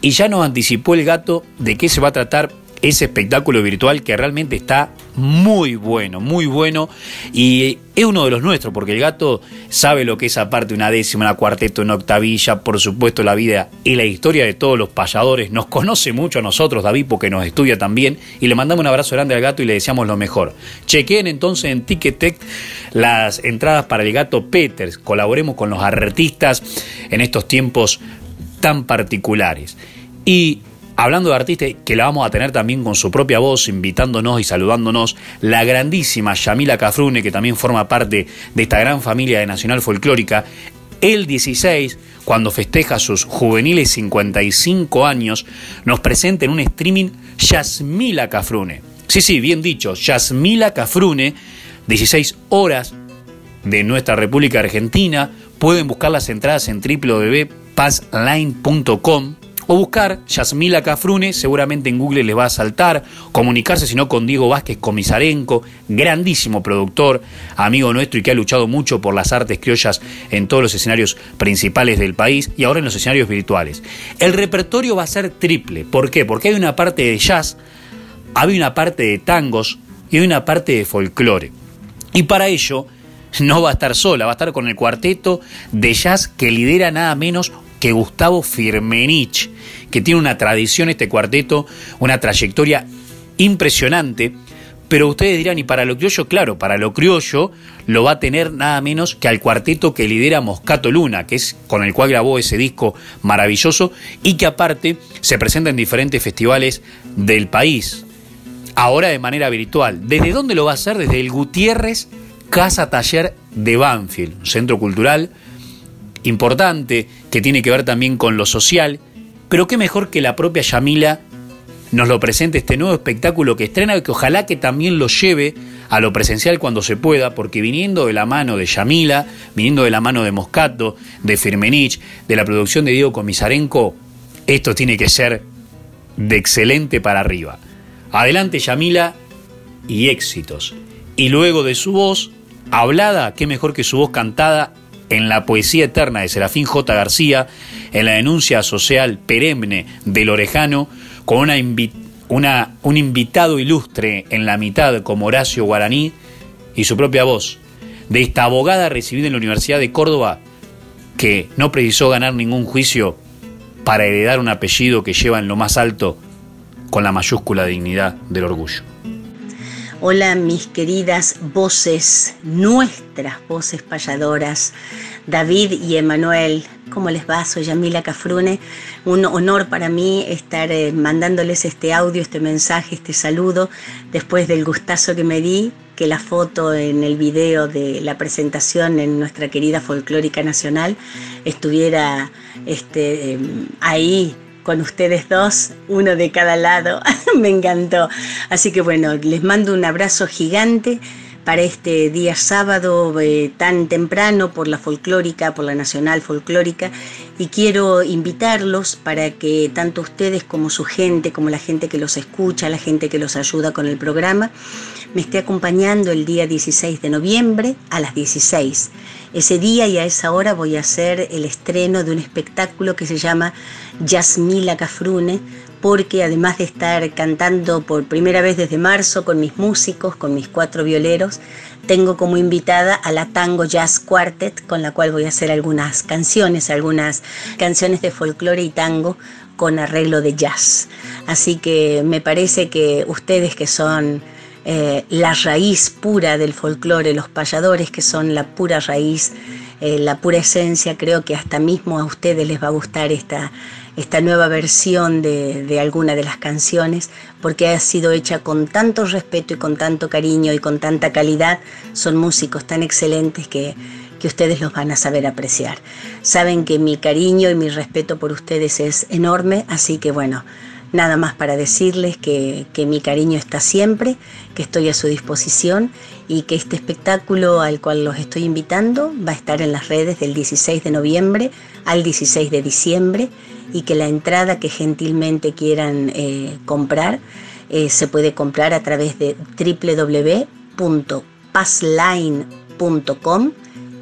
Y ya nos anticipó el gato de qué se va a tratar ese espectáculo virtual que realmente está muy bueno, muy bueno y es uno de los nuestros porque el gato sabe lo que es aparte una décima, una cuarteto, una octavilla, por supuesto la vida y la historia de todos los payadores, nos conoce mucho a nosotros David porque nos estudia también y le mandamos un abrazo grande al gato y le deseamos lo mejor. Chequeen entonces en Ticketek las entradas para el gato Peters, colaboremos con los artistas en estos tiempos tan particulares. Y hablando de artistas que la vamos a tener también con su propia voz, invitándonos y saludándonos, la grandísima Yamila Cafrune, que también forma parte de esta gran familia de Nacional Folclórica, el 16, cuando festeja sus juveniles 55 años, nos presenta en un streaming Yasmila Cafrune. Sí, sí, bien dicho, Yasmila Cafrune, 16 horas de nuestra República Argentina. Pueden buscar las entradas en www.passline.com o buscar Yasmila Cafrune, seguramente en Google les va a saltar, comunicarse si no con Diego Vázquez Comisarenco, grandísimo productor, amigo nuestro y que ha luchado mucho por las artes criollas en todos los escenarios principales del país y ahora en los escenarios virtuales. El repertorio va a ser triple, ¿por qué? Porque hay una parte de jazz, hay una parte de tangos y hay una parte de folclore. Y para ello no va a estar sola, va a estar con el cuarteto de jazz que lidera nada menos que Gustavo Firmenich, que tiene una tradición este cuarteto, una trayectoria impresionante. Pero ustedes dirán, y para lo criollo, claro, para lo criollo lo va a tener nada menos que al cuarteto que lidera Moscato Luna, que es con el cual grabó ese disco maravilloso y que aparte se presenta en diferentes festivales del país, ahora de manera virtual. ¿Desde dónde lo va a hacer? Desde el Gutiérrez Casa Taller de Banfield, un centro cultural importante que tiene que ver también con lo social, pero qué mejor que la propia Yamila nos lo presente este nuevo espectáculo que estrena que ojalá que también lo lleve a lo presencial cuando se pueda, porque viniendo de la mano de Yamila, viniendo de la mano de Moscato, de Firmenich, de la producción de Diego Comisarenco, esto tiene que ser de excelente para arriba. Adelante Yamila y éxitos. Y luego de su voz, hablada, qué mejor que su voz cantada en la poesía eterna de Serafín J. García, en la denuncia social perenne del Orejano, con un invitado ilustre en la mitad como Horacio Guaraní y su propia voz, de esta abogada recibida en la Universidad de Córdoba, que no precisó ganar ningún juicio para heredar un apellido que lleva en lo más alto con la mayúscula dignidad del orgullo. Hola mis queridas voces, nuestras voces payadoras, David y Emanuel. ¿Cómo les va? Soy Yamila Cafrune. Un honor para mí estar eh, mandándoles este audio, este mensaje, este saludo, después del gustazo que me di que la foto en el video de la presentación en nuestra querida folclórica nacional estuviera este, em, ahí con ustedes dos, uno de cada lado. Me encantó. Así que bueno, les mando un abrazo gigante para este día sábado eh, tan temprano por la folclórica, por la nacional folclórica y quiero invitarlos para que tanto ustedes como su gente, como la gente que los escucha, la gente que los ayuda con el programa, me esté acompañando el día 16 de noviembre a las 16 ese día y a esa hora voy a hacer el estreno de un espectáculo que se llama Yasmila Cafrune, porque además de estar cantando por primera vez desde marzo con mis músicos, con mis cuatro violeros, tengo como invitada a la Tango Jazz Quartet, con la cual voy a hacer algunas canciones, algunas canciones de folclore y tango con arreglo de jazz. Así que me parece que ustedes que son eh, la raíz pura del folclore, los payadores que son la pura raíz, eh, la pura esencia, creo que hasta mismo a ustedes les va a gustar esta, esta nueva versión de, alguna de las canciones, porque ha sido hecha con tanto respeto y con tanto cariño y con tanta calidad. Son músicos tan excelentes que, que ustedes los van a saber apreciar. Saben que mi cariño y mi respeto por ustedes es enorme, así que bueno, Nada más para decirles que, mi cariño está siempre, que estoy a su disposición y que este espectáculo al cual los estoy invitando va a estar en las redes del 16 de noviembre al 16 de diciembre y que la entrada que gentilmente quieran eh, comprar eh, se puede comprar a través de www.passline.com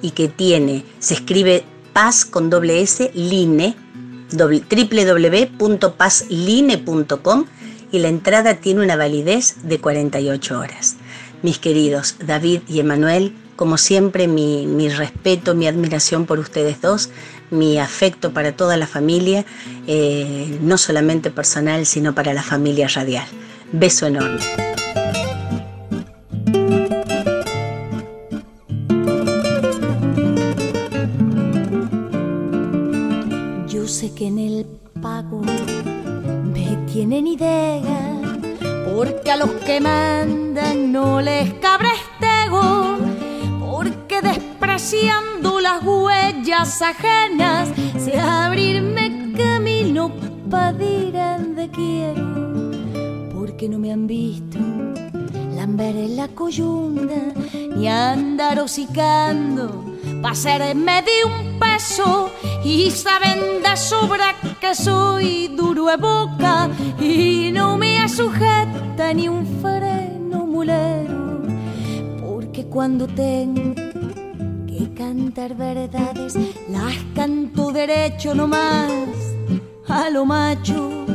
y que tiene, se escribe paz con doble S, line www.pazline.com y la entrada tiene una validez de 48 horas. Mis queridos David y Emanuel, como siempre mi, respeto, mi admiración por ustedes dos, mi afecto para toda la familia, eh, no solamente personal, sino para la familia radial. Beso enorme. que en el pago me tienen idea, porque a los que mandan no les cabrestego, porque despreciando las huellas ajenas, sé abrirme camino para donde quiero, porque no me han visto cambiar la coyunda ni andar hocicando pa' serme de un peso y saben de sobra que soy duro de boca y no me sujeta ni un freno mulero porque cuando tengo que cantar verdades las canto derecho nomás a lo macho.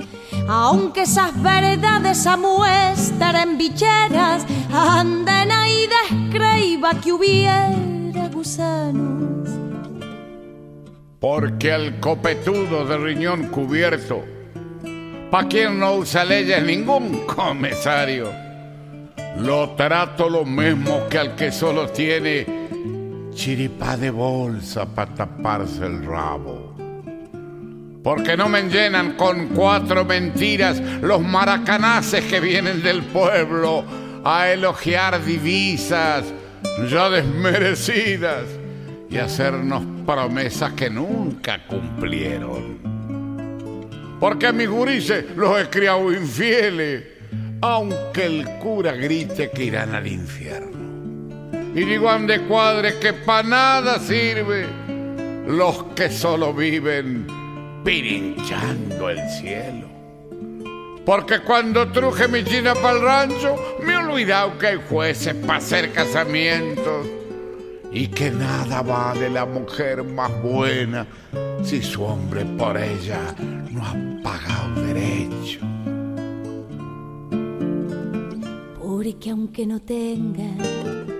Aunque esas verdades amuestran bicheras, andan ahí descreiba que hubiera gusanos. Porque al copetudo de riñón cubierto, pa' quien no usa leyes ningún comisario, lo trato lo mismo que al que solo tiene chiripa de bolsa para taparse el rabo porque no me llenan con cuatro mentiras los maracanaces que vienen del pueblo a elogiar divisas ya desmerecidas y hacernos promesas que nunca cumplieron. Porque a mis gurises los he criado infieles, aunque el cura grite que irán al infierno. Y digo de cuadres que para nada sirve los que solo viven pirinchando el cielo. Porque cuando truje mi china para el rancho, me he olvidado que hay jueces para hacer casamientos y que nada vale la mujer más buena si su hombre por ella no ha pagado derecho. Porque aunque no tenga,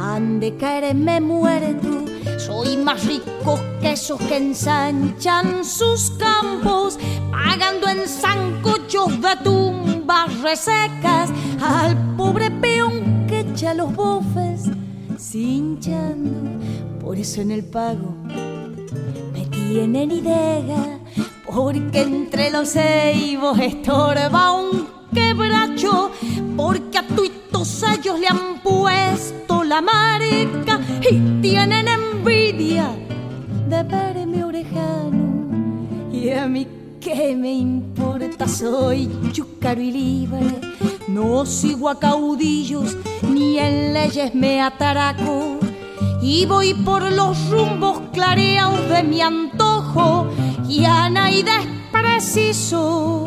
han de caerme muerto soy más rico que esos que ensanchan sus campos, pagando en zancochos de tumbas resecas al pobre peón que echa los bofes, cinchando. Por eso en el pago me tienen idea, porque entre los ceibos estorba un quebracho, porque a tuitos ellos le han puesto la marca y tienen envidia de verme orejano. Y a mí qué me importa, soy chúcaro y libre, no sigo a caudillos ni en leyes me ataraco. Y voy por los rumbos clareados de mi antojo y a nadie es preciso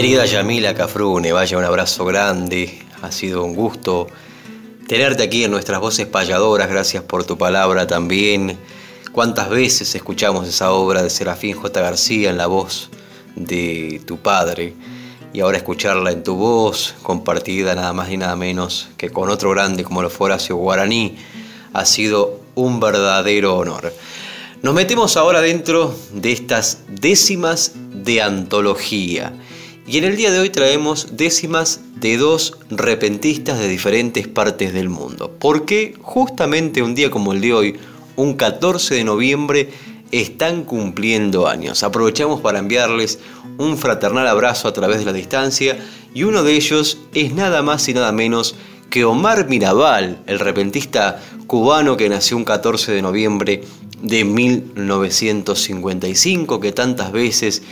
Querida Yamila Cafrune, vaya un abrazo grande, ha sido un gusto tenerte aquí en nuestras voces payadoras, gracias por tu palabra también. Cuántas veces escuchamos esa obra de Serafín J. García en la voz de tu padre y ahora escucharla en tu voz, compartida nada más y nada menos que con otro grande como lo fue Horacio Guaraní, ha sido un verdadero honor. Nos metemos ahora dentro de estas décimas de antología. Y en el día de hoy traemos décimas de dos repentistas de diferentes partes del mundo. Porque justamente un día como el de hoy, un 14 de noviembre, están cumpliendo años. Aprovechamos para enviarles un fraternal abrazo a través de la distancia y uno de ellos es nada más y nada menos que Omar Mirabal, el repentista cubano que nació un 14 de noviembre de 1955, que tantas veces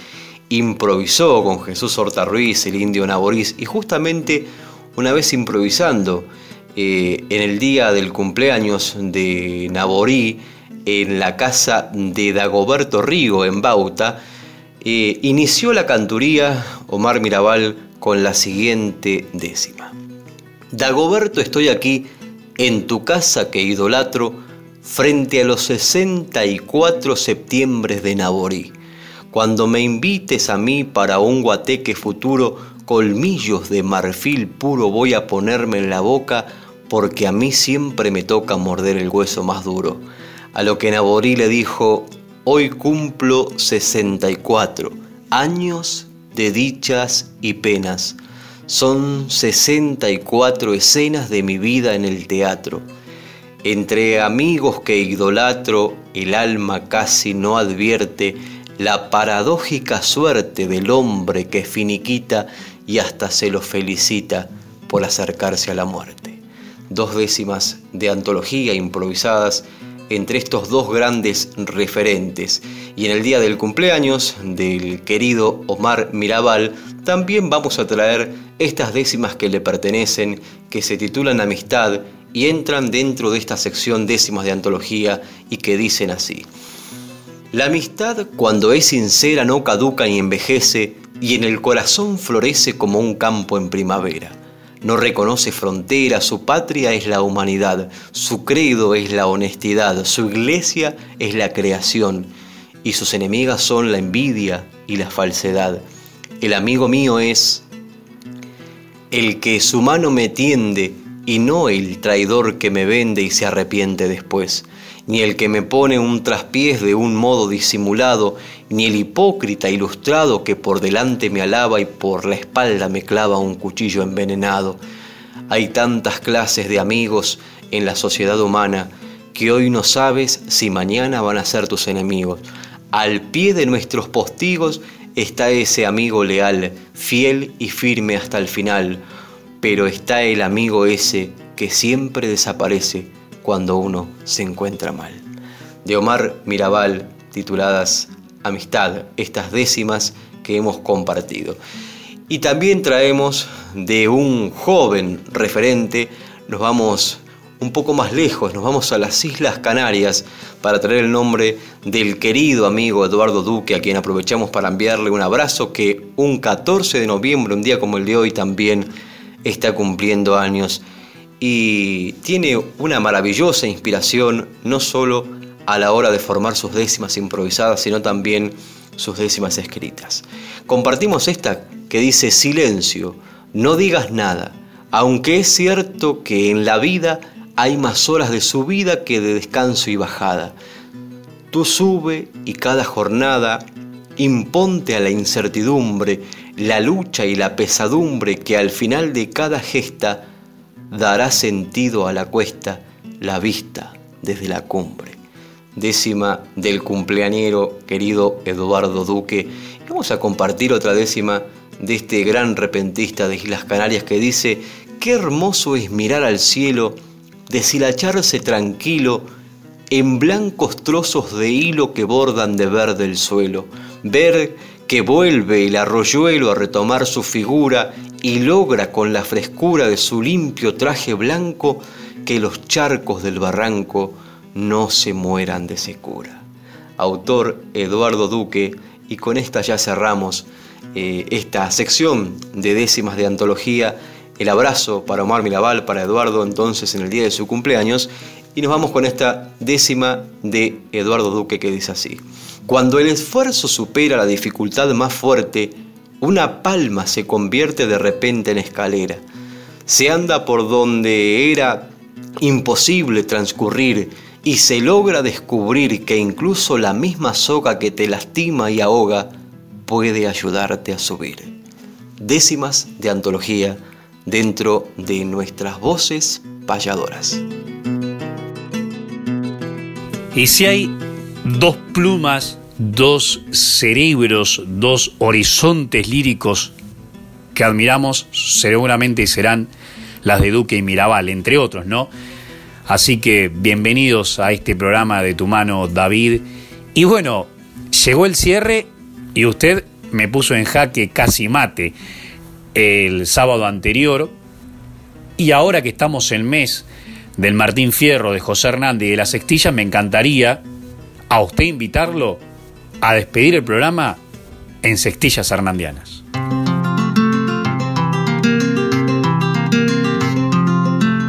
improvisó con Jesús Horta Ruiz, el indio Naboriz, y justamente una vez improvisando eh, en el día del cumpleaños de Naborí, en la casa de Dagoberto Rigo, en Bauta, eh, inició la canturía Omar Mirabal con la siguiente décima. Dagoberto, estoy aquí en tu casa que idolatro, frente a los 64 septiembre de Naborí cuando me invites a mí para un guateque futuro, colmillos de marfil puro voy a ponerme en la boca porque a mí siempre me toca morder el hueso más duro. A lo que Naborí le dijo, hoy cumplo 64 años de dichas y penas. Son 64 escenas de mi vida en el teatro. Entre amigos que idolatro, el alma casi no advierte la paradójica suerte del hombre que finiquita y hasta se lo felicita por acercarse a la muerte. Dos décimas de antología improvisadas entre estos dos grandes referentes. Y en el día del cumpleaños del querido Omar Mirabal, también vamos a traer estas décimas que le pertenecen, que se titulan Amistad y entran dentro de esta sección décimas de antología y que dicen así. La amistad cuando es sincera no caduca ni envejece y en el corazón florece como un campo en primavera no reconoce fronteras, su patria es la humanidad, su credo es la honestidad, su iglesia es la creación y sus enemigas son la envidia y la falsedad. El amigo mío es el que su mano me tiende y no el traidor que me vende y se arrepiente después ni el que me pone un traspiés de un modo disimulado, ni el hipócrita ilustrado que por delante me alaba y por la espalda me clava un cuchillo envenenado. Hay tantas clases de amigos en la sociedad humana que hoy no sabes si mañana van a ser tus enemigos. Al pie de nuestros postigos está ese amigo leal, fiel y firme hasta el final, pero está el amigo ese que siempre desaparece cuando uno se encuentra mal. De Omar Mirabal, tituladas Amistad, estas décimas que hemos compartido. Y también traemos de un joven referente, nos vamos un poco más lejos, nos vamos a las Islas Canarias para traer el nombre del querido amigo Eduardo Duque, a quien aprovechamos para enviarle un abrazo que un 14 de noviembre, un día como el de hoy, también está cumpliendo años y tiene una maravillosa inspiración no solo a la hora de formar sus décimas improvisadas, sino también sus décimas escritas. Compartimos esta que dice silencio, no digas nada, aunque es cierto que en la vida hay más horas de subida que de descanso y bajada. Tú sube y cada jornada imponte a la incertidumbre, la lucha y la pesadumbre que al final de cada gesta dará sentido a la cuesta la vista desde la cumbre. Décima del cumpleañero querido Eduardo Duque. vamos a compartir otra décima de este gran repentista de Islas Canarias que dice, qué hermoso es mirar al cielo, deshilacharse tranquilo en blancos trozos de hilo que bordan de verde el suelo, ver que vuelve el arroyuelo a retomar su figura y logra con la frescura de su limpio traje blanco que los charcos del barranco no se mueran de secura. Autor Eduardo Duque, y con esta ya cerramos eh, esta sección de décimas de antología. El abrazo para Omar Mirabal, para Eduardo entonces en el día de su cumpleaños, y nos vamos con esta décima de Eduardo Duque que dice así. Cuando el esfuerzo supera la dificultad más fuerte, una palma se convierte de repente en escalera. Se anda por donde era imposible transcurrir y se logra descubrir que incluso la misma soga que te lastima y ahoga puede ayudarte a subir. Décimas de antología dentro de nuestras voces payadoras. Y si hay dos plumas dos cerebros, dos horizontes líricos que admiramos, seguramente serán las de Duque y Mirabal, entre otros, ¿no? Así que bienvenidos a este programa de tu mano, David. Y bueno, llegó el cierre y usted me puso en jaque casi mate el sábado anterior. Y ahora que estamos en el mes del Martín Fierro, de José Hernández y de la Sextilla, me encantaría a usted invitarlo a despedir el programa en Sextillas Hernandianas.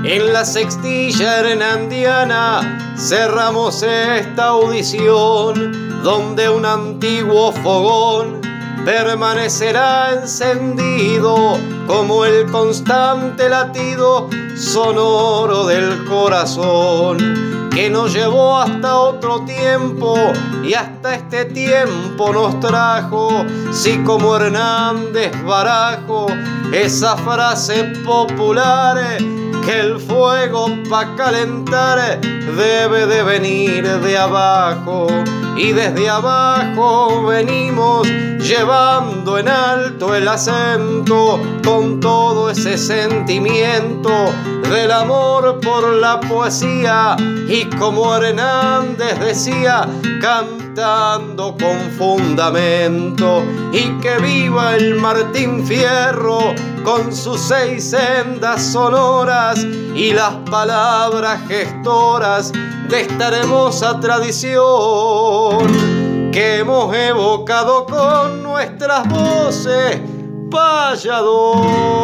En la Sextilla Hernandiana cerramos esta audición donde un antiguo fogón permanecerá encendido como el constante latido sonoro del corazón que nos llevó hasta otro tiempo y hasta este tiempo nos trajo, si como Hernández Barajo, esa frase popular que el fuego pa' calentar debe de venir de abajo. Y desde abajo venimos llevando en alto el acento con todo ese sentimiento del amor por la poesía como Hernández decía, cantando con fundamento y que viva el Martín Fierro con sus seis sendas sonoras y las palabras gestoras de esta hermosa tradición que hemos evocado con nuestras voces payador.